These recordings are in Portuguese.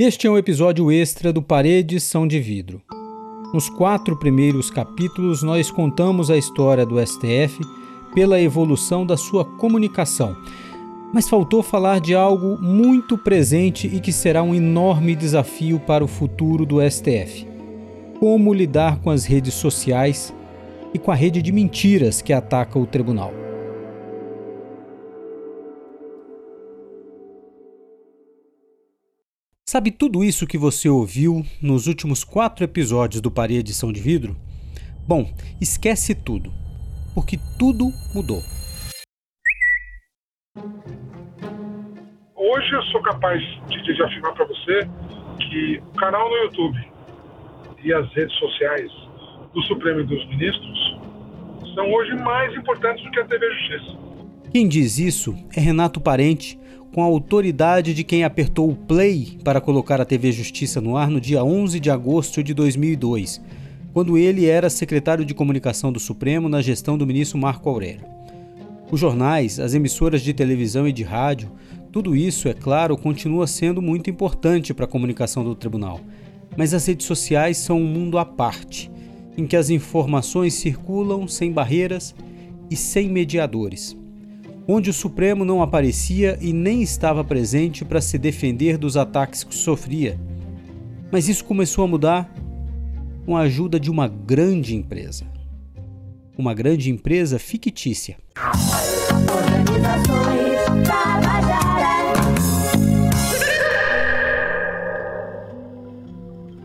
Este é um episódio extra do Paredes São de Vidro. Nos quatro primeiros capítulos, nós contamos a história do STF pela evolução da sua comunicação. Mas faltou falar de algo muito presente e que será um enorme desafio para o futuro do STF: como lidar com as redes sociais e com a rede de mentiras que ataca o tribunal. Sabe tudo isso que você ouviu nos últimos quatro episódios do Parede Edição de Vidro? Bom, esquece tudo, porque tudo mudou. Hoje eu sou capaz de afirmar para você que o canal no YouTube e as redes sociais do Supremo e dos Ministros são hoje mais importantes do que a TV Justiça. Quem diz isso é Renato Parente, com a autoridade de quem apertou o play para colocar a TV Justiça no ar no dia 11 de agosto de 2002, quando ele era secretário de comunicação do Supremo na gestão do ministro Marco Aurélio. Os jornais, as emissoras de televisão e de rádio, tudo isso, é claro, continua sendo muito importante para a comunicação do tribunal. Mas as redes sociais são um mundo à parte, em que as informações circulam sem barreiras e sem mediadores onde o Supremo não aparecia e nem estava presente para se defender dos ataques que sofria. Mas isso começou a mudar com a ajuda de uma grande empresa. Uma grande empresa fictícia.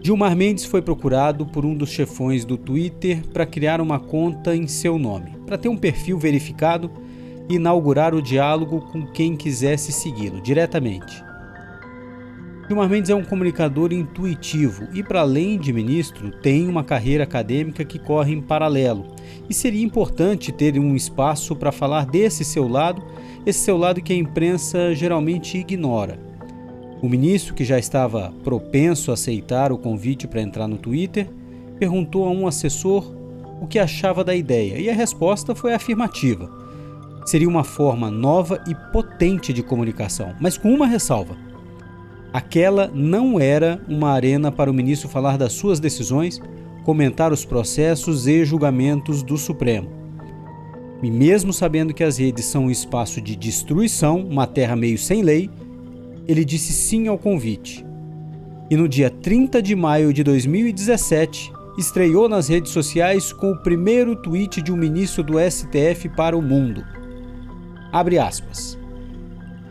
Gilmar Mendes foi procurado por um dos chefões do Twitter para criar uma conta em seu nome, para ter um perfil verificado inaugurar o diálogo com quem quisesse segui-lo diretamente. Gilmar Mendes é um comunicador intuitivo e, para além de ministro, tem uma carreira acadêmica que corre em paralelo. E seria importante ter um espaço para falar desse seu lado, esse seu lado que a imprensa geralmente ignora. O ministro, que já estava propenso a aceitar o convite para entrar no Twitter, perguntou a um assessor o que achava da ideia e a resposta foi afirmativa seria uma forma nova e potente de comunicação, mas com uma ressalva. Aquela não era uma arena para o ministro falar das suas decisões, comentar os processos e julgamentos do Supremo. E mesmo sabendo que as redes são um espaço de destruição, uma terra meio sem lei, ele disse sim ao convite. E no dia 30 de maio de 2017, estreou nas redes sociais com o primeiro tweet de um ministro do STF para o mundo. Abre aspas.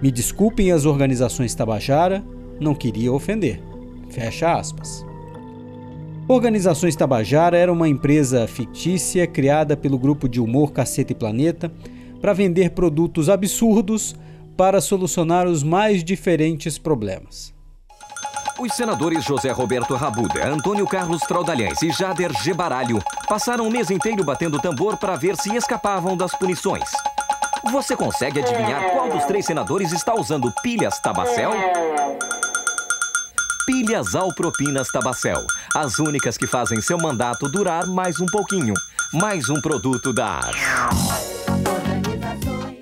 Me desculpem as organizações Tabajara, não queria ofender. Fecha aspas. Organizações Tabajara era uma empresa fictícia criada pelo grupo de humor Caceta e Planeta para vender produtos absurdos para solucionar os mais diferentes problemas. Os senadores José Roberto Rabuda, Antônio Carlos Traudalhães e Jader Gebaralho passaram o mês inteiro batendo tambor para ver se escapavam das punições. Você consegue adivinhar qual dos três senadores está usando pilhas Tabacel? Pilhas Alpropinas Tabacel. As únicas que fazem seu mandato durar mais um pouquinho. Mais um produto da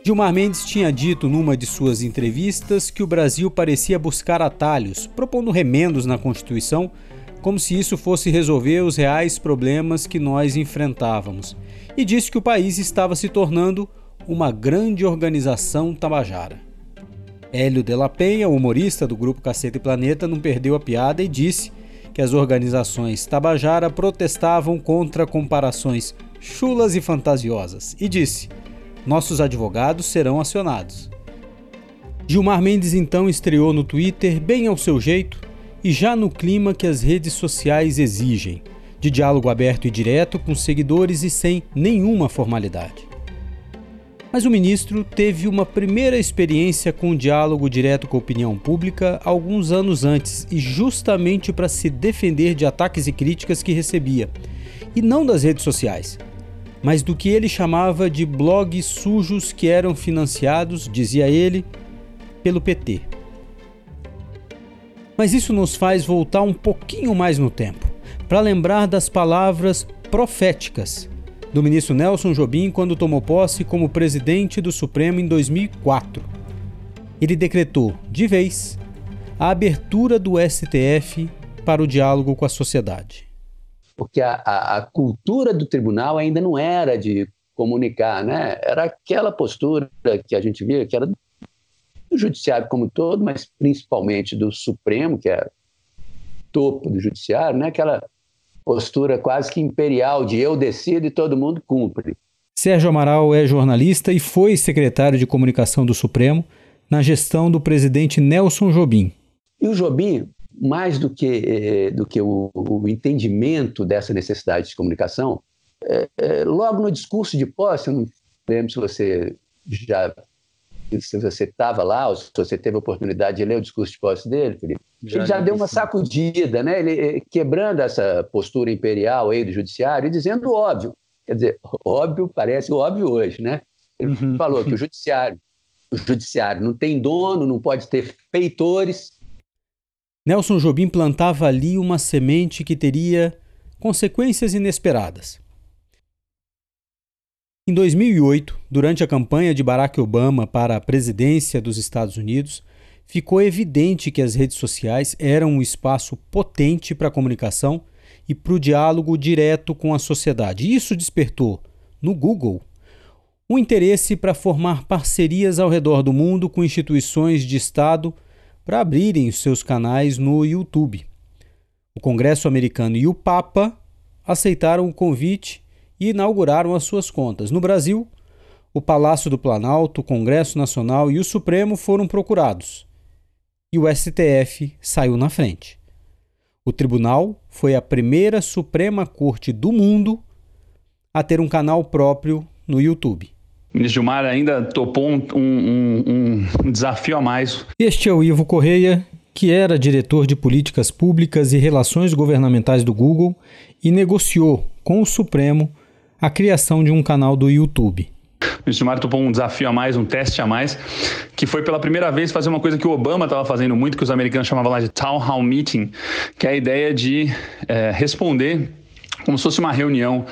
Gilmar Mendes tinha dito numa de suas entrevistas que o Brasil parecia buscar atalhos, propondo remendos na Constituição, como se isso fosse resolver os reais problemas que nós enfrentávamos. E disse que o país estava se tornando uma grande organização tabajara. Hélio de la Penha, humorista do grupo Caceta e Planeta, não perdeu a piada e disse que as organizações tabajara protestavam contra comparações chulas e fantasiosas e disse: nossos advogados serão acionados. Gilmar Mendes então estreou no Twitter bem ao seu jeito e já no clima que as redes sociais exigem, de diálogo aberto e direto com seguidores e sem nenhuma formalidade. Mas o ministro teve uma primeira experiência com um diálogo direto com a opinião pública alguns anos antes e justamente para se defender de ataques e críticas que recebia, e não das redes sociais, mas do que ele chamava de blogs sujos que eram financiados, dizia ele, pelo PT. Mas isso nos faz voltar um pouquinho mais no tempo, para lembrar das palavras proféticas do ministro Nelson Jobim quando tomou posse como presidente do Supremo em 2004. Ele decretou, de vez, a abertura do STF para o diálogo com a sociedade? Porque a, a, a cultura do tribunal ainda não era de comunicar, né? Era aquela postura que a gente via, que era do judiciário como um todo, mas principalmente do Supremo, que é topo do judiciário, né? Aquela postura quase que imperial de eu decido e todo mundo cumpre. Sérgio Amaral é jornalista e foi secretário de comunicação do Supremo na gestão do presidente Nelson Jobim. E o Jobim, mais do que, eh, do que o, o entendimento dessa necessidade de comunicação, é, é, logo no discurso de posse, eu não lembro se você já se você estava lá, ou se você teve a oportunidade de ler o discurso de posse dele, Felipe, já ele já deu uma sacudida, né? ele, eh, quebrando essa postura imperial aí do judiciário e dizendo o óbvio. Quer dizer, óbvio parece óbvio hoje, né? Ele uhum. falou que o judiciário, o judiciário não tem dono, não pode ter feitores. Nelson Jobim plantava ali uma semente que teria consequências inesperadas. Em 2008, durante a campanha de Barack Obama para a presidência dos Estados Unidos, ficou evidente que as redes sociais eram um espaço potente para a comunicação e para o diálogo direto com a sociedade. Isso despertou, no Google, um interesse para formar parcerias ao redor do mundo com instituições de Estado para abrirem seus canais no YouTube. O Congresso americano e o Papa aceitaram o convite e inauguraram as suas contas. No Brasil, o Palácio do Planalto, o Congresso Nacional e o Supremo foram procurados. E o STF saiu na frente. O tribunal foi a primeira Suprema Corte do mundo a ter um canal próprio no YouTube. O ministro Gilmar ainda topou um, um, um, desafio a mais. Este é o Ivo Correia, que era diretor de políticas públicas e relações governamentais do Google e negociou com o Supremo a criação de um canal do YouTube. O ministro topou um desafio a mais, um teste a mais, que foi pela primeira vez fazer uma coisa que o Obama estava fazendo muito, que os americanos chamavam lá de town hall meeting, que é a ideia de é, responder como se fosse uma reunião,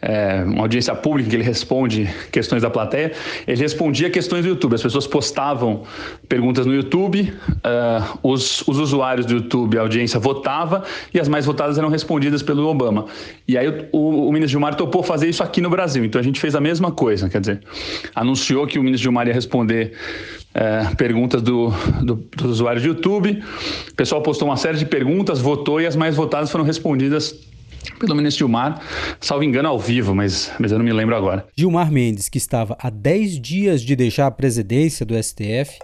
é, uma audiência pública que ele responde questões da plateia. Ele respondia questões do YouTube. As pessoas postavam perguntas no YouTube, uh, os, os, usuários do YouTube, a audiência votava e as mais votadas eram respondidas pelo Obama. E aí o, o, o ministro Gilmar topou fazer isso aqui no Brasil. Então a gente fez a mesma coisa, quer dizer, anunciou que o ministro Gilmar ia responder é, perguntas do, do, dos usuários do YouTube. O pessoal postou uma série de perguntas, votou e as mais votadas foram respondidas pelo ministro Gilmar, salvo engano, ao vivo, mas, mas eu não me lembro agora. Gilmar Mendes, que estava há 10 dias de deixar a presidência do STF,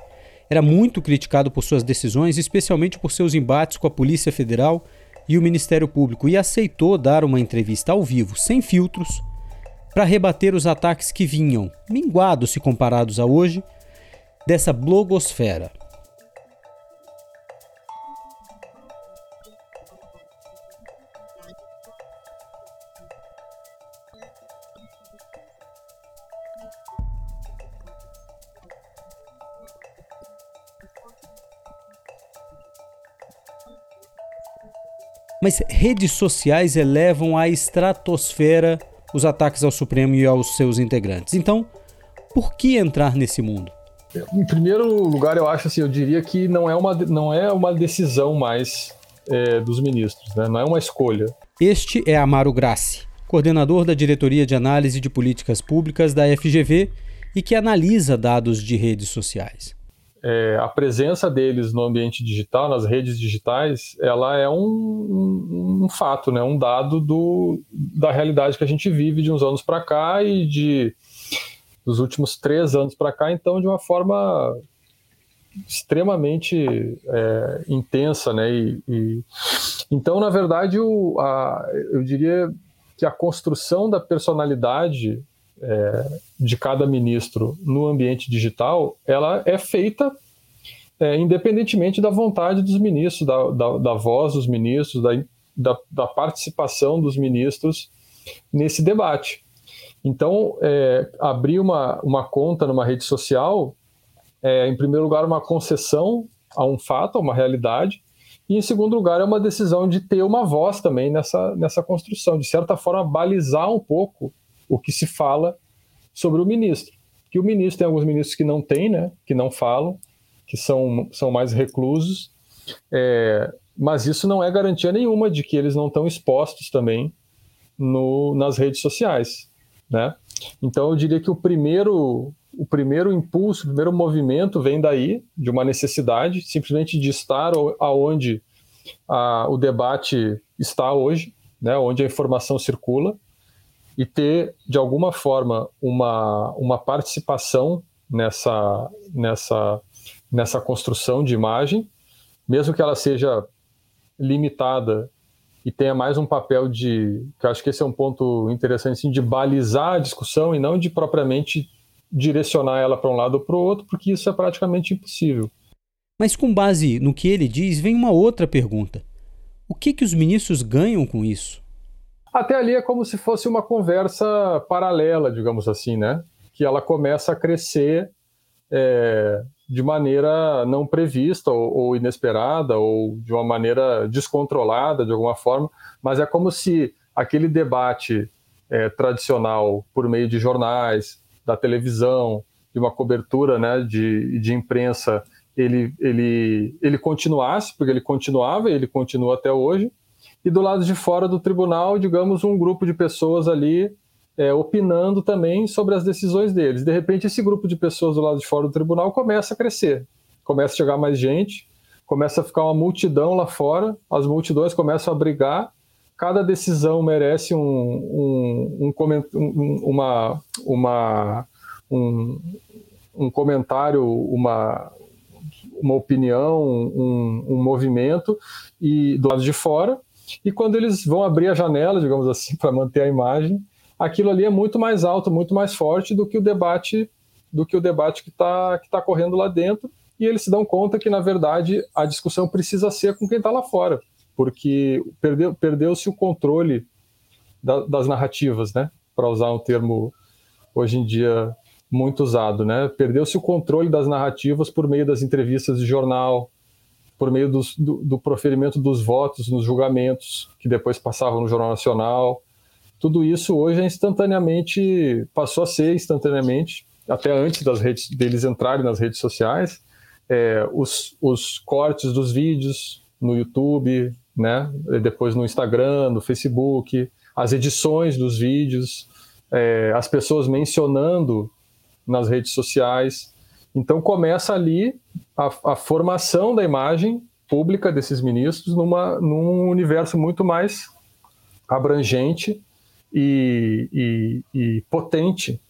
era muito criticado por suas decisões, especialmente por seus embates com a Polícia Federal e o Ministério Público, e aceitou dar uma entrevista ao vivo, sem filtros, para rebater os ataques que vinham, minguados se comparados a hoje, dessa blogosfera. Mas redes sociais elevam à estratosfera os ataques ao Supremo e aos seus integrantes. Então, por que entrar nesse mundo? Em primeiro lugar, eu acho assim, eu diria que não é uma, não é uma decisão mais é, dos ministros, né? não é uma escolha. Este é Amaro Grassi, coordenador da Diretoria de Análise de Políticas Públicas da FGV e que analisa dados de redes sociais é, a presença deles no ambiente digital, nas redes digitais, ela é um, um, um fato, né? um dado do, da realidade que a gente vive de uns anos para cá e de dos últimos três anos para cá, então de uma forma extremamente é, intensa, né? E, e, então, na verdade, o, a, eu diria que a construção da personalidade é, de cada ministro no ambiente digital, ela é feita é, independentemente da vontade dos ministros, da, da, da voz dos ministros, da, da, da, participação dos ministros nesse debate. Então, é, abrir uma, uma conta numa rede social é, em primeiro lugar, uma concessão a um fato, a uma realidade, e em segundo lugar, é uma decisão de ter uma voz também nessa, nessa construção, de certa forma, balizar um pouco o que se fala sobre o ministro. Que o ministro tem alguns ministros que não têm, né, que não falam, que são, são mais reclusos, É, mas isso não é garantia nenhuma de que eles não estão expostos também no, nas redes sociais, né? Então eu diria que o primeiro o primeiro impulso, o primeiro movimento vem daí, de uma necessidade, simplesmente de estar aonde a, o debate está hoje, né, onde a informação circula, e ter, de alguma forma, uma, uma participação nessa, nessa, nessa construção de imagem, mesmo que ela seja limitada e tenha mais um papel de, que eu acho que esse é um ponto interessante, assim, de balizar a discussão e não de propriamente direcionar ela para um lado ou para o outro, porque isso é praticamente impossível. Mas com base no que ele diz, vem uma outra pergunta. O que, que os ministros ganham com isso? Até ali é como se fosse uma conversa paralela, digamos assim, né? Que ela começa a crescer é, de maneira não prevista ou, ou, inesperada ou de uma maneira descontrolada de alguma forma, mas é como se aquele debate é, tradicional por meio de jornais, da televisão, de uma cobertura né, de, de imprensa, ele, ele, ele continuasse, porque ele continuava e ele continua até hoje, e do lado de fora do tribunal, digamos, um grupo de pessoas ali é, opinando também sobre as decisões deles. De repente, esse grupo de pessoas do lado de fora do tribunal começa a crescer, começa a chegar mais gente, começa a ficar uma multidão lá fora, as multidões começam a brigar, cada decisão merece um, um, um, uma, uma, um, um comentário, uma, uma opinião, um, um movimento e do lado de fora. E quando eles vão abrir a janela, digamos assim, para manter a imagem, aquilo ali é muito mais alto, muito mais forte do que o debate do que o debate que está que tá correndo lá dentro. E eles se dão conta que, na verdade, a discussão precisa ser com quem está lá fora porque perdeu, perdeu-se o controle da, das narrativas, né? Para usar um termo hoje em dia muito usado, né? Perdeu-se o controle das narrativas por meio das entrevistas de jornal, por meio dos, do, do, proferimento dos votos nos julgamentos, que depois passavam no Jornal Nacional. Tudo isso hoje é instantaneamente, passou a ser instantaneamente, até antes das redes, deles entrarem nas redes sociais, é, os, os cortes dos vídeos no YouTube, né? Depois no Instagram, no Facebook, as edições dos vídeos, é, as pessoas mencionando nas redes sociais. Então começa ali a, a, formação da imagem pública desses ministros numa, num universo muito mais abrangente e, e, e potente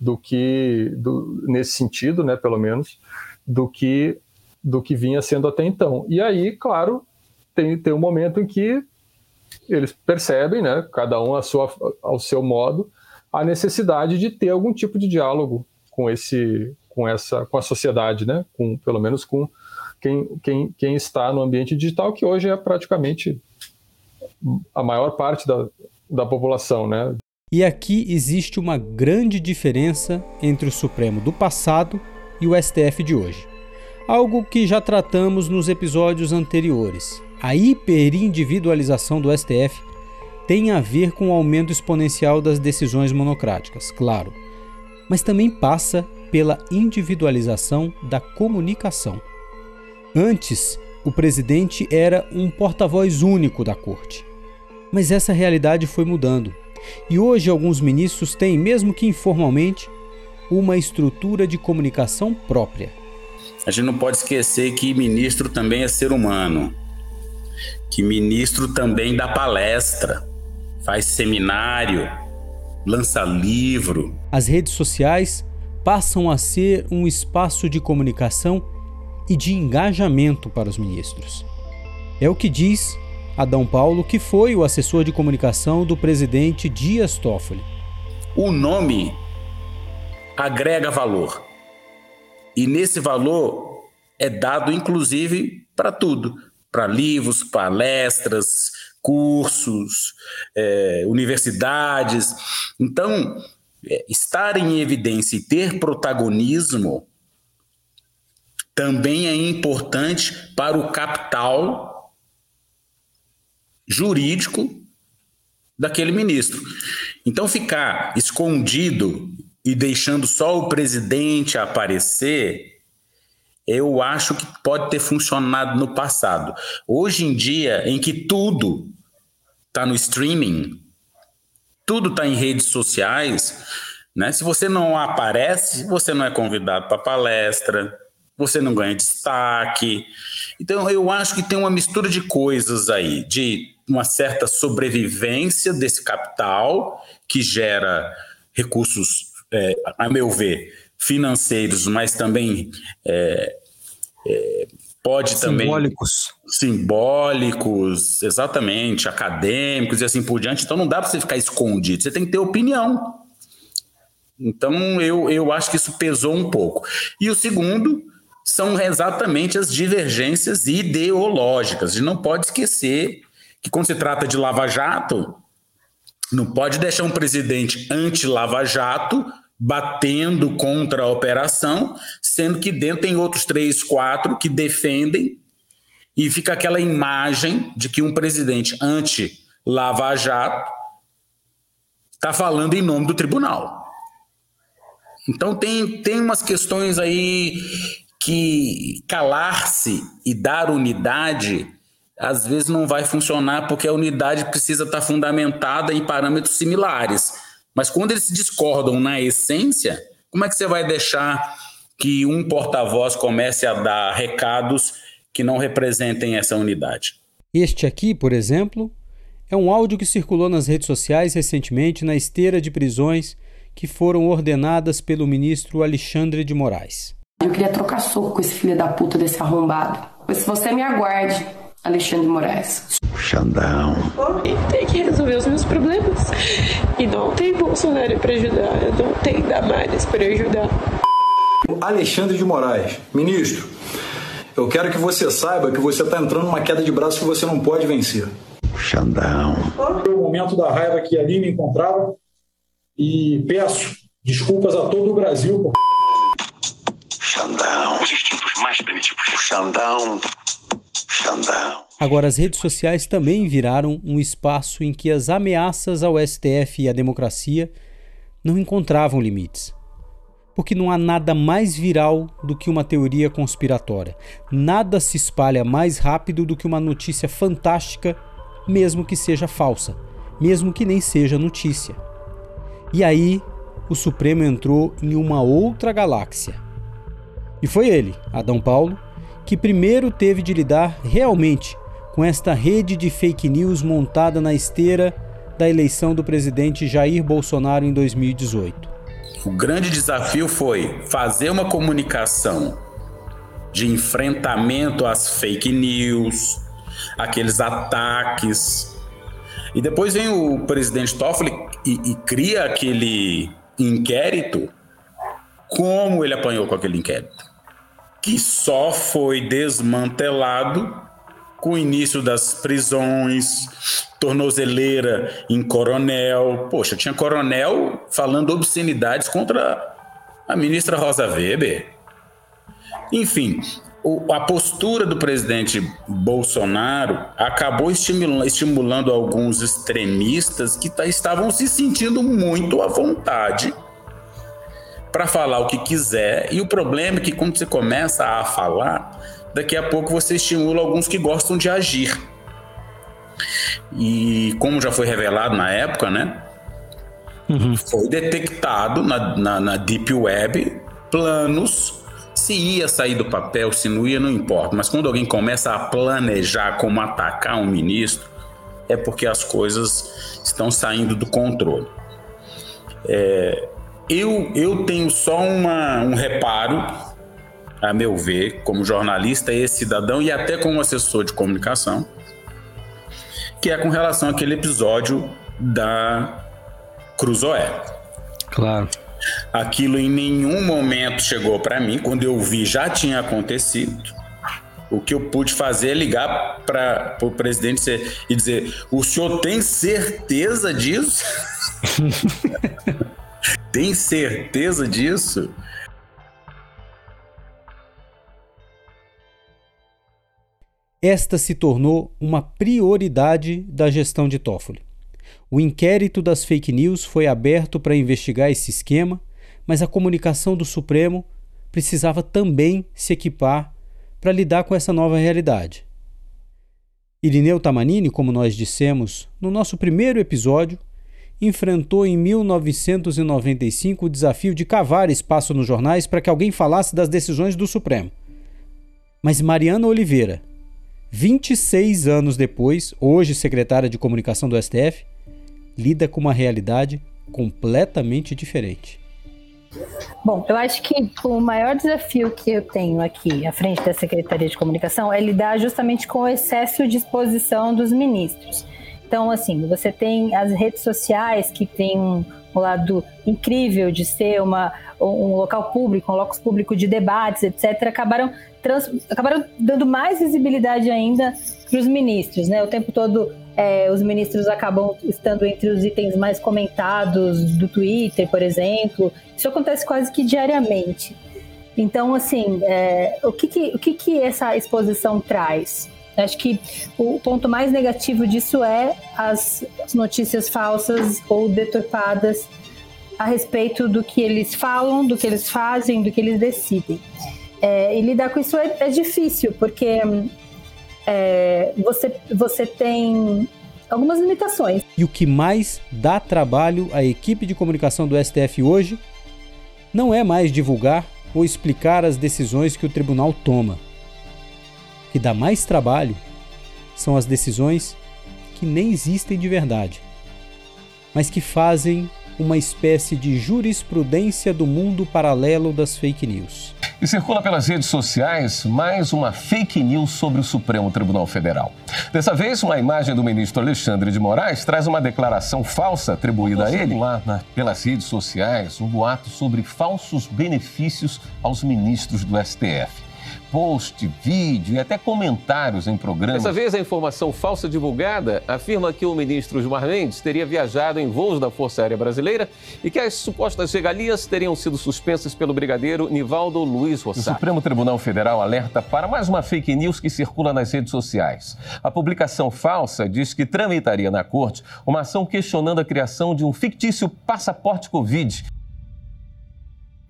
do que do, nesse sentido, né, pelo menos, do que do que vinha sendo até então. E aí, claro, tem, tem um momento em que eles percebem, né, cada um a sua, ao seu modo, a necessidade de ter algum tipo de diálogo com esse com essa com a sociedade, né, com pelo menos com quem, quem, quem está no ambiente digital que hoje é praticamente a maior parte da, da população, né? E aqui existe uma grande diferença entre o Supremo do passado e o STF de hoje. Algo que já tratamos nos episódios anteriores a hiperindividualização do STF tem a ver com o aumento exponencial das decisões monocráticas, claro, mas também passa pela individualização da comunicação. Antes, o presidente era um porta-voz único da corte. Mas essa realidade foi mudando. E hoje alguns ministros têm, mesmo que informalmente, uma estrutura de comunicação própria. A gente não pode esquecer que ministro também é ser humano que ministro também dá palestra, faz seminário, lança livro. As redes sociais passam a ser um espaço de comunicação e de engajamento para os ministros. É o que diz Adão Paulo, que foi o assessor de comunicação do presidente Dias Toffoli. O nome agrega valor. E nesse valor é dado inclusive para tudo, para livros, palestras, cursos, é, universidades. Então, estar em evidência e ter protagonismo também é importante para o capital jurídico daquele ministro. Então, ficar escondido e deixando só o presidente aparecer eu acho que pode ter funcionado no passado. Hoje em dia, em que tudo está no streaming, tudo está em redes sociais, né? Se você não aparece, você não é convidado para palestra, você não ganha destaque. Então, eu acho que tem uma mistura de coisas aí, de uma certa sobrevivência desse capital que gera recursos, é, a meu ver, financeiros, mas também é, é, pode também simbólicos. Simbólicos exatamente acadêmicos e assim por diante. Então não dá para você ficar escondido você tem que ter opinião. Então eu, eu acho que isso pesou um pouco. E o segundo são exatamente as divergências ideológicas. A gente não pode esquecer que quando se trata de Lava Jato, não pode deixar um presidente anti-Lava Jato batendo contra a operação, sendo que dentro tem outros três, quatro que defendem e fica aquela imagem de que um presidente anti-Lava Jato está falando em nome do tribunal. Então tem, tem umas questões aí que calar-se e dar unidade às vezes não vai funcionar porque a unidade precisa estar fundamentada em parâmetros similares. Mas quando eles se discordam na essência, como é que você vai deixar que um porta-voz comece a dar recados que não representem essa unidade? Este aqui, por exemplo, é um áudio que circulou nas redes sociais recentemente na esteira de prisões que foram ordenadas pelo ministro Alexandre de Moraes. Eu queria trocar soco com esse filho da puta desse arrombado. Mas você me aguarde, Alexandre Moraes. Xandão. Tem que resolver os meus problemas. E não tem Bolsonaro para ajudar. Não tem Damares para ajudar. Alexandre de Moraes, ministro, eu quero que você saiba que você está entrando numa queda de braço que você não pode vencer. Xandão. Foi o momento da raiva que ali me encontrava e peço desculpas a todo o Brasil por Xandão. Os instintos mais primitivos. Xandão. Agora, as redes sociais também viraram um espaço em que as ameaças ao STF e à democracia não encontravam limites. Porque não há nada mais viral do que uma teoria conspiratória. Nada se espalha mais rápido do que uma notícia fantástica, mesmo que seja falsa, mesmo que nem seja notícia. E aí, o Supremo entrou em uma outra galáxia e foi ele, Adão Paulo, que primeiro teve de lidar realmente com esta rede de fake news montada na esteira da eleição do presidente Jair Bolsonaro em 2018. O grande desafio foi fazer uma comunicação de enfrentamento às fake news, aqueles ataques. E depois vem o presidente Toffoli e, e cria aquele inquérito. Como ele apanhou com aquele inquérito? Que só foi desmantelado com o início das prisões, tornozeleira em coronel. Poxa, tinha coronel falando obscenidades contra a ministra Rosa Weber. Enfim, a postura do presidente Bolsonaro acabou estimulando, estimulando alguns extremistas que estavam se sentindo muito à vontade para falar o que quiser. E o problema é que quando você começa a falar, daqui a pouco você estimula alguns que gostam de agir. E como já foi revelado na época, né? Uhum. Foi detectado na, na, na Deep Web planos se ia sair do papel, se não ia, não importa. Mas quando alguém começa a planejar como atacar um ministro, é porque as coisas estão saindo do controle. É, eu, eu tenho só uma, um reparo, a meu ver, como jornalista e cidadão, e até como assessor de comunicação, que é com relação àquele episódio da Cruzoé. Claro. Aquilo em nenhum momento chegou para mim, quando eu vi já tinha acontecido. O que eu pude fazer é ligar para o presidente e dizer: o senhor tem certeza disso? Tem certeza disso? Esta se tornou uma prioridade da gestão de Toffoli. O inquérito das fake news foi aberto para investigar esse esquema, mas a comunicação do Supremo precisava também se equipar para lidar com essa nova realidade. Irineu Tamanini, como nós dissemos no nosso primeiro episódio, enfrentou em 1995 o desafio de cavar espaço nos jornais para que alguém falasse das decisões do Supremo. Mas Mariana Oliveira, 26 anos depois, hoje secretária de comunicação do STF, lida com uma realidade completamente diferente. Bom, eu acho que o maior desafio que eu tenho aqui à frente da Secretaria de Comunicação é lidar justamente com o excesso de exposição dos ministros. Então, assim, você tem as redes sociais que tem um, um lado incrível de ser uma, um local público, um locus público de debates, etc., acabaram, trans, acabaram dando mais visibilidade ainda para os ministros. Né? O tempo todo é, os ministros acabam estando entre os itens mais comentados do Twitter, por exemplo. Isso acontece quase que diariamente. Então, assim, é, o, que, que, o que, que essa exposição traz? Acho que o ponto mais negativo disso é as, as notícias falsas ou deturpadas a respeito do que eles falam, do que eles fazem, do que eles decidem. É, e lidar com isso é, é difícil, porque é, você, você tem algumas limitações. E o que mais dá trabalho à equipe de comunicação do STF hoje não é mais divulgar ou explicar as decisões que o tribunal toma. O que dá mais trabalho são as decisões que nem existem de verdade, mas que fazem uma espécie de jurisprudência do mundo paralelo das fake news. E circula pelas redes sociais mais uma fake news sobre o Supremo Tribunal Federal. Dessa vez, uma imagem do ministro Alexandre de Moraes traz uma declaração falsa atribuída a ele. Lá na, pelas redes sociais, um boato sobre falsos benefícios aos ministros do STF post, vídeo e até comentários em programas. Dessa vez, a informação falsa divulgada afirma que o ministro Gilmar Mendes teria viajado em voos da Força Aérea Brasileira e que as supostas regalias teriam sido suspensas pelo brigadeiro Nivaldo Luiz Rossari. O Supremo Tribunal Federal alerta para mais uma fake news que circula nas redes sociais. A publicação falsa diz que tramitaria na corte uma ação questionando a criação de um fictício passaporte Covid.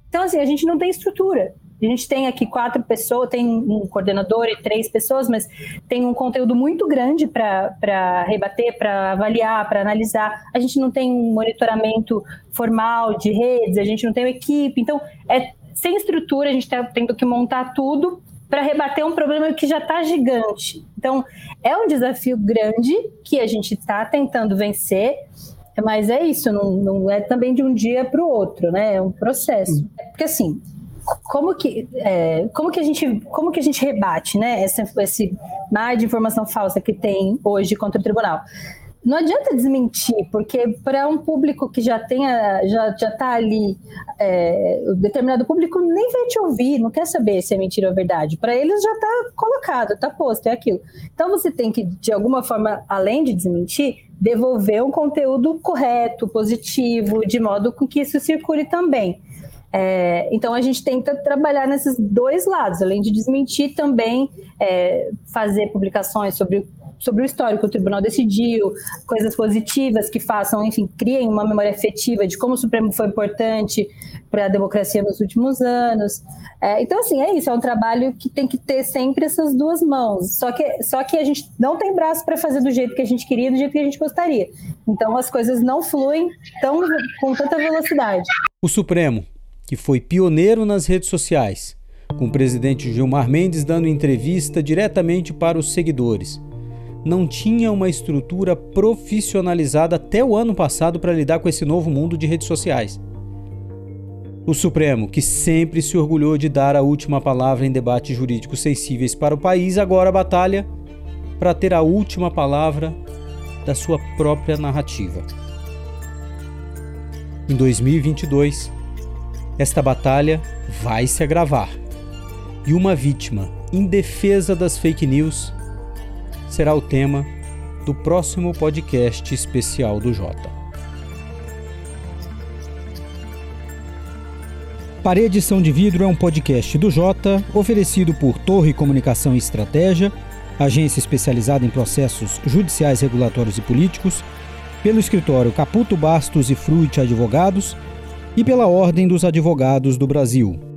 Então, assim, a gente não tem estrutura. A gente tem aqui quatro pessoas, tem um coordenador e três pessoas, mas tem um conteúdo muito grande para rebater, para avaliar, para analisar. A gente não tem um monitoramento formal de redes, a gente não tem uma equipe. Então, é sem estrutura, a gente está tendo que montar tudo para rebater um problema que já está gigante. Então, é um desafio grande que a gente está tentando vencer, mas é isso, não, não é também de um dia para o outro, né? É um processo. Porque assim, como que, é, como que a gente como que a gente rebate né essa, esse mar de informação falsa que tem hoje contra o tribunal? Não adianta desmentir porque para um público que já tenha já já está ali é, o determinado público nem vai te ouvir não quer saber se é mentira ou verdade. Para eles já está colocado está posto é aquilo. Então você tem que de alguma forma além de desmentir devolver um conteúdo correto positivo de modo com que isso circule também é, então a gente tenta trabalhar nesses dois lados, além de desmentir também é, fazer publicações sobre, sobre o histórico que o tribunal decidiu, coisas positivas que façam, enfim, criem uma memória efetiva de como o Supremo foi importante para a democracia nos últimos anos. É, então, assim, é isso, é um trabalho que tem que ter sempre essas duas mãos. Só que, só que a gente não tem braço para fazer do jeito que a gente queria, do jeito que a gente gostaria. Então as coisas não fluem tão, com tanta velocidade. O Supremo que foi pioneiro nas redes sociais, com o presidente Gilmar Mendes dando entrevista diretamente para os seguidores. Não tinha uma estrutura profissionalizada até o ano passado para lidar com esse novo mundo de redes sociais. O Supremo, que sempre se orgulhou de dar a última palavra em debates jurídicos sensíveis para o país, agora batalha para ter a última palavra da sua própria narrativa. Em 2022, esta batalha vai se agravar e uma vítima indefesa das fake news será o tema do próximo podcast especial do Jota. Parede São de Vidro é um podcast do Jota, oferecido por Torre Comunicação e Estratégia, agência especializada em processos judiciais, regulatórios e políticos, pelo escritório Caputo Bastos e Fruit Advogados e pela Ordem dos Advogados do Brasil.